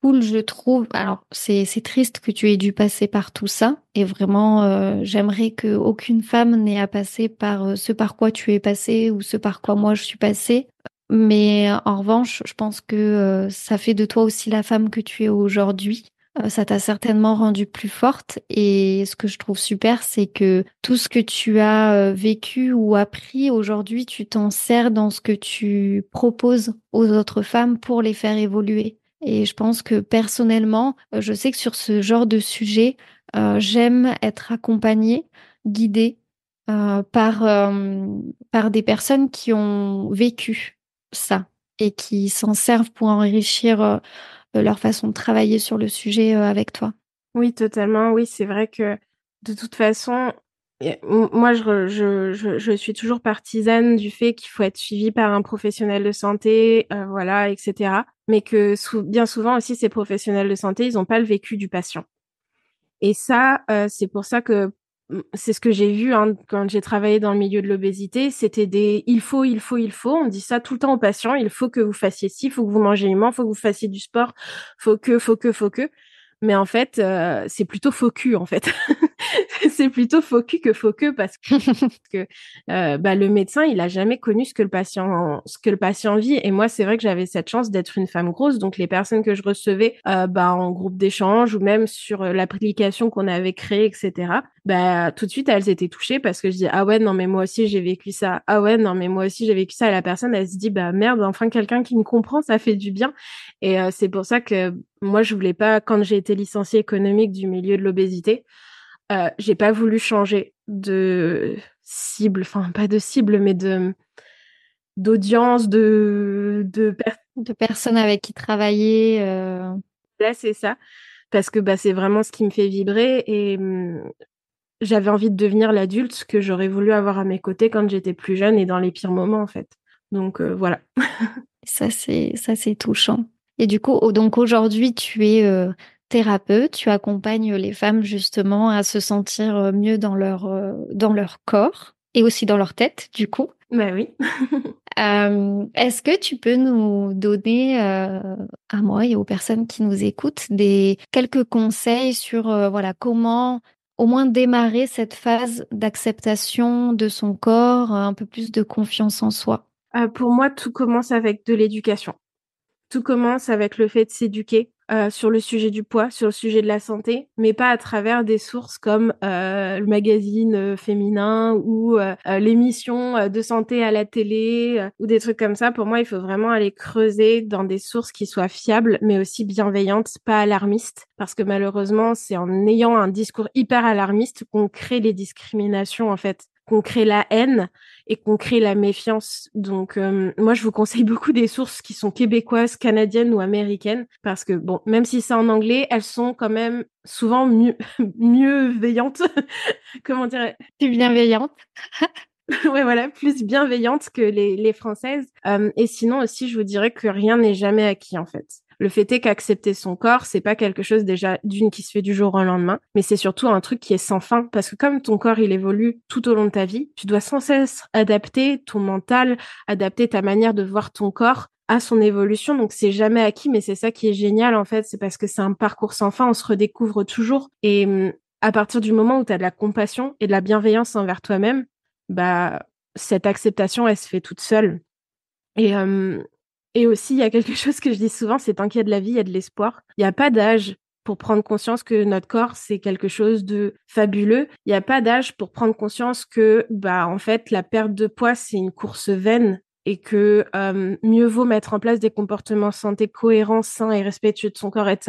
cool, je trouve. Alors, c'est triste que tu aies dû passer par tout ça. Et vraiment, j'aimerais qu'aucune femme n'ait à passer par ce par quoi tu es passé ou ce par quoi moi je suis passée. Mais en revanche, je pense que euh, ça fait de toi aussi la femme que tu es aujourd'hui. Euh, ça t'a certainement rendue plus forte. Et ce que je trouve super, c'est que tout ce que tu as euh, vécu ou appris aujourd'hui, tu t'en sers dans ce que tu proposes aux autres femmes pour les faire évoluer. Et je pense que personnellement, je sais que sur ce genre de sujet, j'aime être accompagnée, guidée par, par des personnes qui ont vécu ça et qui s'en servent pour enrichir euh, leur façon de travailler sur le sujet euh, avec toi. Oui, totalement. Oui, c'est vrai que de toute façon, moi, je, suis toujours partisane du fait qu'il faut être suivi par un professionnel de santé, euh, voilà, etc. Mais que bien souvent aussi, ces professionnels de santé, ils n'ont pas le vécu du patient. Et ça, c'est pour ça que c'est ce que j'ai vu hein, quand j'ai travaillé dans le milieu de l'obésité, c'était des il faut, il faut, il faut. On dit ça tout le temps aux patients, il faut que vous fassiez ci, il faut que vous mangez il faut que vous fassiez du sport, faut que, faut que, faut que. Mais en fait, euh, c'est plutôt faux cul, en fait. c'est plutôt faux cul que faux parce que, euh, bah, le médecin, il a jamais connu ce que le patient, ce que le patient vit. Et moi, c'est vrai que j'avais cette chance d'être une femme grosse. Donc, les personnes que je recevais, euh, bah, en groupe d'échange ou même sur l'application qu'on avait créée, etc., bah, tout de suite, elles étaient touchées parce que je dis, ah ouais, non, mais moi aussi, j'ai vécu ça. Ah ouais, non, mais moi aussi, j'ai vécu ça. Et la personne, elle se dit, bah, merde, enfin, quelqu'un qui me comprend, ça fait du bien. Et c'est pour ça que moi, je voulais pas, quand j'ai été licenciée économique du milieu de l'obésité, euh, j'ai pas voulu changer de cible, enfin pas de cible, mais de d'audience, de de, de personnes avec qui travailler. Euh... Là, c'est ça, parce que bah c'est vraiment ce qui me fait vibrer et hum, j'avais envie de devenir l'adulte que j'aurais voulu avoir à mes côtés quand j'étais plus jeune et dans les pires moments en fait. Donc euh, voilà. ça c'est ça c'est touchant. Et du coup, donc aujourd'hui, tu es euh, thérapeute, tu accompagnes les femmes justement à se sentir euh, mieux dans leur dans leur corps et aussi dans leur tête, du coup. Bah oui. Est-ce que tu peux nous donner à moi et aux personnes qui nous écoutent des quelques conseils sur voilà comment au moins démarrer cette phase d'acceptation de son corps, un peu plus de confiance en soi? Euh, Pour moi, tout commence avec de l'éducation. Tout commence avec le fait de s'éduquer euh, sur le sujet du poids, sur le sujet de la santé, mais pas à travers des sources comme euh, le magazine euh, féminin ou euh, l'émission de santé à la télé ou des trucs comme ça. Pour moi, il faut vraiment aller creuser dans des sources qui soient fiables, mais aussi bienveillantes, pas alarmistes, parce que malheureusement, c'est en ayant un discours hyper alarmiste qu'on crée les discriminations en fait qu'on crée la haine et qu'on crée la méfiance. Donc euh, moi je vous conseille beaucoup des sources qui sont québécoises, canadiennes ou américaines parce que bon, même si c'est en anglais, elles sont quand même souvent mieux mieux veillantes. Comment dire? Plus bienveillantes. ouais, voilà, plus bienveillantes que les, les françaises. Euh, et sinon aussi, je vous dirais que rien n'est jamais acquis en fait. Le fait est qu'accepter son corps, c'est pas quelque chose déjà d'une qui se fait du jour au lendemain, mais c'est surtout un truc qui est sans fin parce que comme ton corps il évolue tout au long de ta vie, tu dois sans cesse adapter ton mental, adapter ta manière de voir ton corps à son évolution. Donc c'est jamais acquis, mais c'est ça qui est génial en fait, c'est parce que c'est un parcours sans fin, on se redécouvre toujours et à partir du moment où tu as de la compassion et de la bienveillance envers toi-même, bah cette acceptation elle se fait toute seule. Et et aussi, il y a quelque chose que je dis souvent, c'est tant qu'il y a de la vie, il y a de l'espoir. Il n'y a pas d'âge pour prendre conscience que notre corps, c'est quelque chose de fabuleux. Il n'y a pas d'âge pour prendre conscience que, bah, en fait, la perte de poids, c'est une course vaine et que euh, mieux vaut mettre en place des comportements santé cohérents, sains et respectueux de son corps et de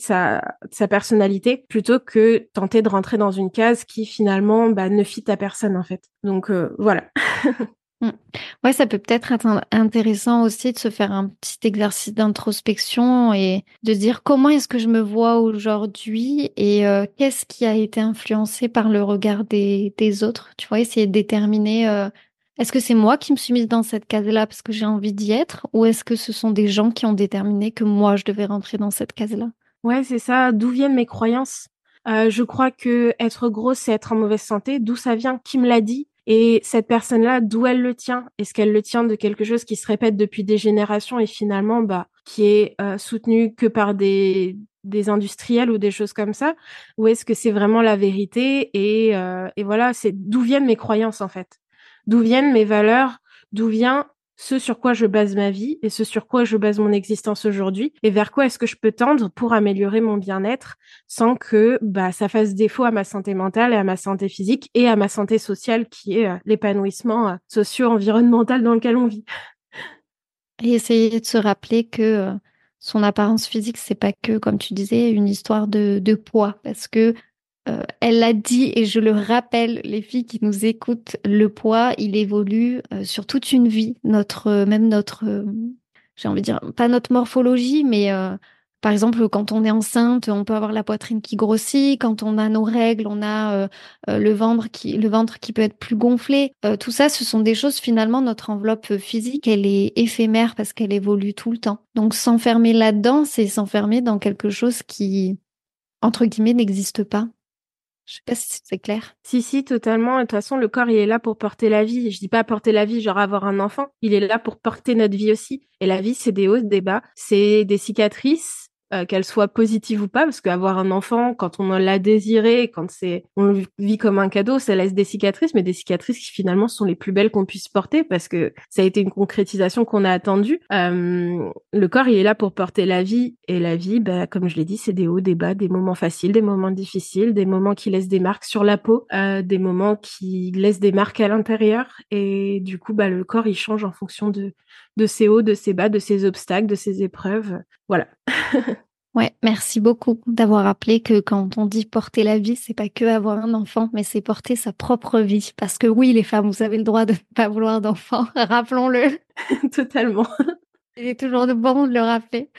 sa, sa personnalité, plutôt que tenter de rentrer dans une case qui finalement bah, ne fit à personne en fait. Donc euh, voilà. Mmh. Ouais, ça peut peut-être être intéressant aussi de se faire un petit exercice d'introspection et de dire comment est-ce que je me vois aujourd'hui et euh, qu'est-ce qui a été influencé par le regard des, autres. Tu vois, essayer de déterminer euh, est-ce que c'est moi qui me suis mise dans cette case-là parce que j'ai envie d'y être ou est-ce que ce sont des gens qui ont déterminé que moi je devais rentrer dans cette case-là? Ouais, c'est ça. D'où viennent mes croyances? Euh, Je crois que être grosse, c'est être en mauvaise santé. D'où ça vient? Qui me l'a dit? Et cette personne-là, d'où elle le tient? Est-ce qu'elle le tient de quelque chose qui se répète depuis des générations et finalement, bah, qui est euh, soutenu que par des, des industriels ou des choses comme ça? Ou est-ce que c'est vraiment la vérité? Et, euh, et voilà, c'est d'où viennent mes croyances en fait? D'où viennent mes valeurs? D'où vient ce sur quoi je base ma vie et ce sur quoi je base mon existence aujourd'hui et vers quoi est-ce que je peux tendre pour améliorer mon bien-être sans que bah ça fasse défaut à ma santé mentale et à ma santé physique et à ma santé sociale qui est euh, l'épanouissement euh, socio-environnemental dans lequel on vit. Et essayer de se rappeler que euh, son apparence physique c'est pas que comme tu disais une histoire de, de poids parce que euh, elle l'a dit et je le rappelle, les filles qui nous écoutent, le poids, il évolue euh, sur toute une vie. Notre, euh, même notre, j'ai envie de dire, pas notre morphologie, mais par exemple, quand on est enceinte, on peut avoir la poitrine qui grossit. Quand on a nos règles, on a le ventre qui, le ventre qui peut être plus gonflé. tout ça, ce sont des choses finalement. Notre enveloppe physique, elle est éphémère parce qu'elle évolue tout le temps. Donc, s'enfermer là-dedans, c'est s'enfermer dans quelque chose qui, entre guillemets, n'existe pas. Je sais pas si c'est clair. Si, si, totalement. De toute façon, le corps, il est là pour porter la vie. Je dis pas porter la vie, genre avoir un enfant. Il est là pour porter notre vie aussi. Et la vie, c'est des hauts, des bas. C'est des cicatrices, euh, qu'elle soit positive ou pas, parce qu'avoir un enfant, quand on l'a désiré, quand c'est, on le vit comme un cadeau, ça laisse des cicatrices, mais des cicatrices qui finalement sont les plus belles qu'on puisse porter, parce que ça a été une concrétisation qu'on a attendue. Euh, le corps, il est là pour porter la vie, et la vie, bah, comme je l'ai dit, c'est des hauts, des bas, des moments faciles, des moments difficiles, des moments qui laissent des marques sur la peau, euh, des moments qui laissent des marques à l'intérieur, et du coup, bah, le corps, il change en fonction de de ses hauts, de ses bas, de ses obstacles, de ses épreuves. Voilà. Ouais, merci beaucoup d'avoir rappelé que quand on dit porter la vie, c'est pas que avoir un enfant, mais c'est porter sa propre vie. Parce que oui, les femmes, vous avez le droit de ne pas vouloir d'enfant, rappelons-le. Totalement. Il est toujours bon de le rappeler.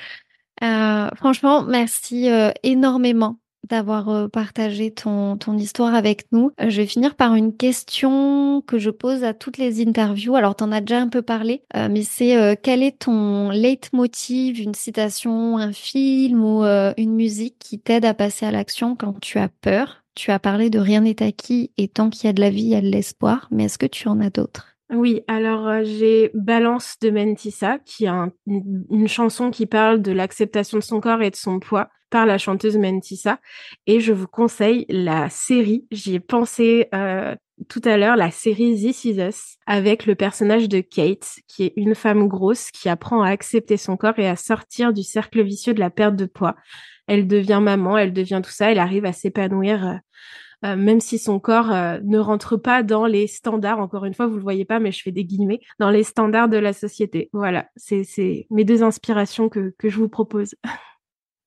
Euh, franchement, merci euh, énormément d'avoir euh, partagé ton, ton histoire avec nous. Euh, je vais finir par une question que je pose à toutes les interviews. Alors, tu en as déjà un peu parlé, euh, mais c'est quel est ton leitmotiv, une citation, un film ou une musique qui t'aide à passer à l'action quand tu as peur? Tu as parlé de Rien n'est acquis et tant qu'il y a de la vie, il y a de l'espoir, mais est-ce que tu en as d'autres? Oui, alors j'ai Balance de Mentissa, qui est une, chanson qui parle de l'acceptation de son corps et de son poids par la chanteuse Mentissa. Et je vous conseille la série, j'y ai pensé euh, tout à l'heure, la série This Is Us, avec le personnage de Kate, qui est une femme grosse qui apprend à accepter son corps et à sortir du cercle vicieux de la perte de poids. Elle devient maman, elle devient tout ça, elle arrive à s'épanouir. Euh, euh, même si son corps ne rentre pas dans les standards, encore une fois, vous le voyez pas, mais je fais des guillemets, dans les standards de la société. Voilà, c'est mes deux inspirations que, je vous propose.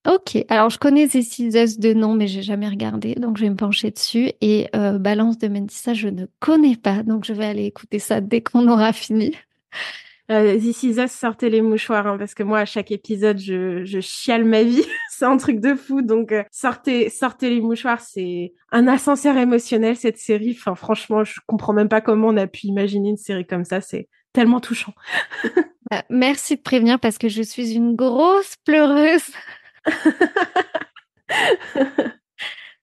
Ok, alors je connais This de nom, mais j'ai jamais regardé, donc je vais me pencher dessus. Et euh, Balance de Mentissa, je ne connais pas, donc je vais aller écouter ça dès qu'on aura fini. Euh, This sortez les mouchoirs, hein, parce que moi, à chaque épisode, je, je chiale ma vie. c'est un truc de fou, donc euh, sortez, sortez les mouchoirs. C'est un ascenseur émotionnel, cette série. Enfin, franchement, je comprends même pas comment on a pu imaginer une série comme ça. C'est tellement touchant. Euh, merci de prévenir, parce que je suis une grosse pleureuse.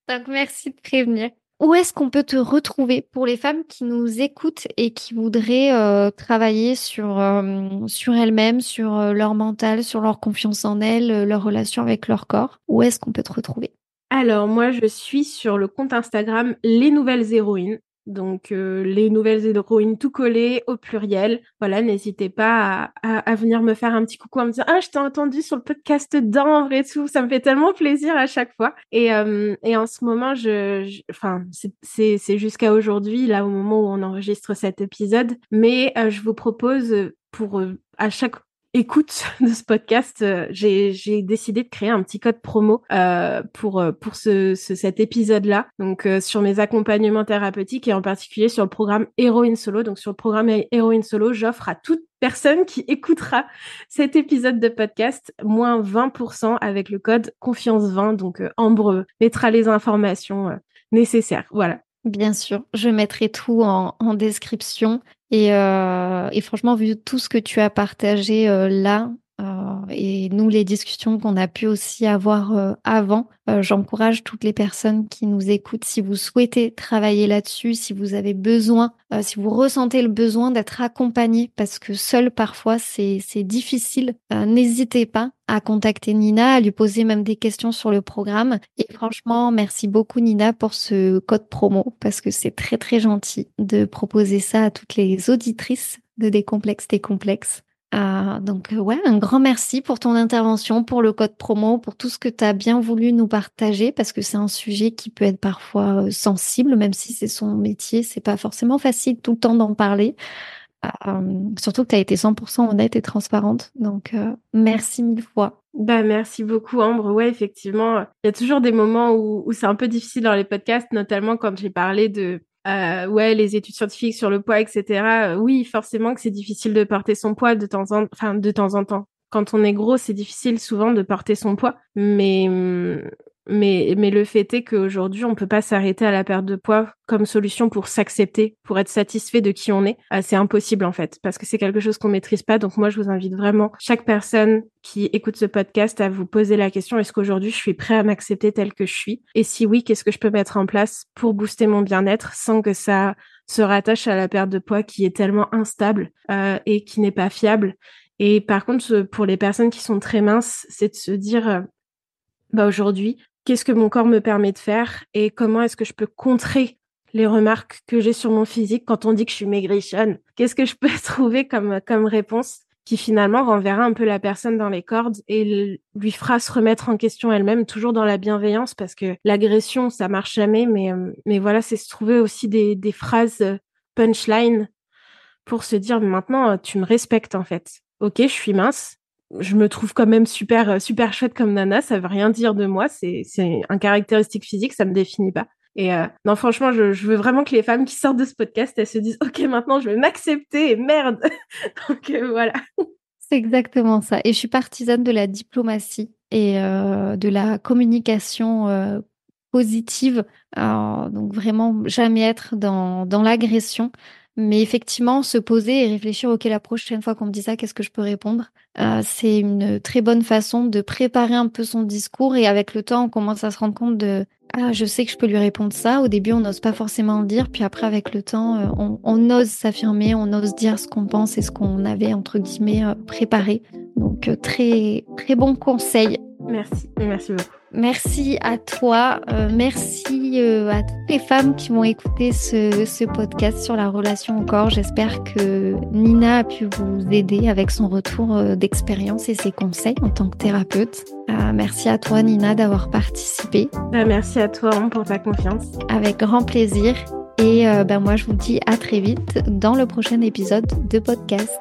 Donc, merci de prévenir. Où est-ce qu'on peut te retrouver pour les femmes qui nous écoutent et qui voudraient euh, travailler sur, euh, sur elles-mêmes, sur euh, leur mental, sur leur confiance en elles, leur relation avec leur corps? Où est-ce qu'on peut te retrouver? Alors moi je suis sur le compte Instagram Les Nouvelles Héroïnes donc euh, les nouvelles héroïnes tout collées au pluriel. Voilà, n'hésitez pas à, venir me faire un petit coucou en me disant ah je t'ai entendu sur le podcast d'Ambre et tout. Ça me fait tellement plaisir à chaque fois. Et, euh, et en ce moment, je, enfin c'est jusqu'à aujourd'hui là au moment où on enregistre cet épisode, mais euh, je vous propose pour à chaque écoute de ce podcast, euh, j'ai décidé de créer un petit code promo euh, pour euh, pour ce, cet épisode-là. Donc sur mes accompagnements thérapeutiques et en particulier sur le programme Héroïne Solo. Donc sur le programme Héroïne Solo, j'offre à toute personne qui écoutera cet épisode de podcast moins 20% avec le code confiance 20. Donc Ambre mettra les informations nécessaires. Voilà. Bien sûr, je mettrai tout en, en description. Et, euh, et, franchement, vu tout ce que tu as partagé euh, là, et nous, les discussions qu'on a pu aussi avoir euh, avant, euh, j'encourage toutes les personnes qui nous écoutent, si vous souhaitez travailler là-dessus, si vous avez besoin, si vous ressentez le besoin d'être accompagné, parce que seul parfois c'est difficile, n'hésitez pas à contacter Nina, à lui poser même des questions sur le programme. Et franchement, merci beaucoup Nina pour ce code promo, parce que c'est très très gentil de proposer ça à toutes les auditrices de Décomplexe Décomplexe. Ah, donc euh, ouais, un grand merci pour ton intervention, pour le code promo, pour tout ce que tu as bien voulu nous partager, parce que c'est un sujet qui peut être parfois euh, sensible, même si c'est son métier, c'est pas forcément facile tout le temps d'en parler. Euh, surtout que tu as été 100% honnête et transparente. Donc, merci mille fois. Bah, merci beaucoup, Ambre. Ouais, effectivement, il y a toujours des moments où c'est un peu difficile dans les podcasts, notamment quand j'ai parlé de euh, ouais, les études scientifiques sur le poids, etc. Euh, oui, forcément que c'est difficile de porter son poids de temps en, enfin, de temps en temps. Quand on est gros, c'est difficile souvent de porter son poids, mais hum, mais, mais le fait est qu'aujourd'hui, on peut pas s'arrêter à la perte de poids comme solution pour s'accepter, pour être satisfait de qui on est. Euh, c'est impossible, en fait, parce que c'est quelque chose qu'on maîtrise pas. Donc, moi, je vous invite vraiment, chaque personne qui écoute ce podcast, à vous poser la question, est-ce qu'aujourd'hui, je suis prêt à m'accepter tel que je suis? Et si oui, qu'est-ce que je peux mettre en place pour booster mon bien-être sans que ça se rattache à la perte de poids qui est tellement instable euh, et qui n'est pas fiable? Et par contre, pour les personnes qui sont très minces, c'est de se dire, bah aujourd'hui, qu'est-ce que mon corps me permet de faire et comment est-ce que je peux contrer les remarques que j'ai sur mon physique quand on dit que je suis maigrichonne? Qu'est-ce que je peux trouver comme, réponse qui finalement renverra un peu la personne dans les cordes et lui fera se remettre en question elle-même, toujours dans la bienveillance, parce que l'agression, ça marche jamais, mais, euh, voilà, c'est se trouver aussi des, des phrases euh, punchline pour se dire maintenant, tu me respectes en fait. Ok, je suis mince, je me trouve quand même super super chouette comme nana. Ça veut rien dire de moi. C'est c'est un caractéristique physique, ça me définit pas. Et euh, non, franchement, je, veux vraiment que les femmes qui sortent de ce podcast, elles se disent, ok, maintenant, je vais m'accepter et merde. Donc euh, voilà. C'est exactement ça. Et je suis partisane de la diplomatie et euh, de la communication euh, positive. Donc vraiment jamais être dans, dans l'agression, mais effectivement se poser et réfléchir, ok, la prochaine fois qu'on me dit ça, qu'est-ce que je peux répondre? Euh, C'est une très bonne façon de préparer un peu son discours et avec le temps, on commence à se rendre compte de ah, je sais que je peux lui répondre ça. Au début, on n'ose pas forcément le dire, puis après, avec le temps, euh, on, on, ose s'affirmer, on ose dire ce qu'on pense et ce qu'on avait, entre guillemets, euh, préparé. Donc, très, très bon conseil. Merci, merci beaucoup. Merci à toi, euh, merci euh, à toutes les femmes qui vont écouter ce, ce podcast sur la relation au corps. J'espère que Nina a pu vous aider avec son retour euh, d'expérience et ses conseils en tant que thérapeute. merci à toi Nina d'avoir participé. Merci à toi pour ta confiance. Avec grand plaisir. Et ben moi je vous dis à très vite dans le prochain épisode de podcast.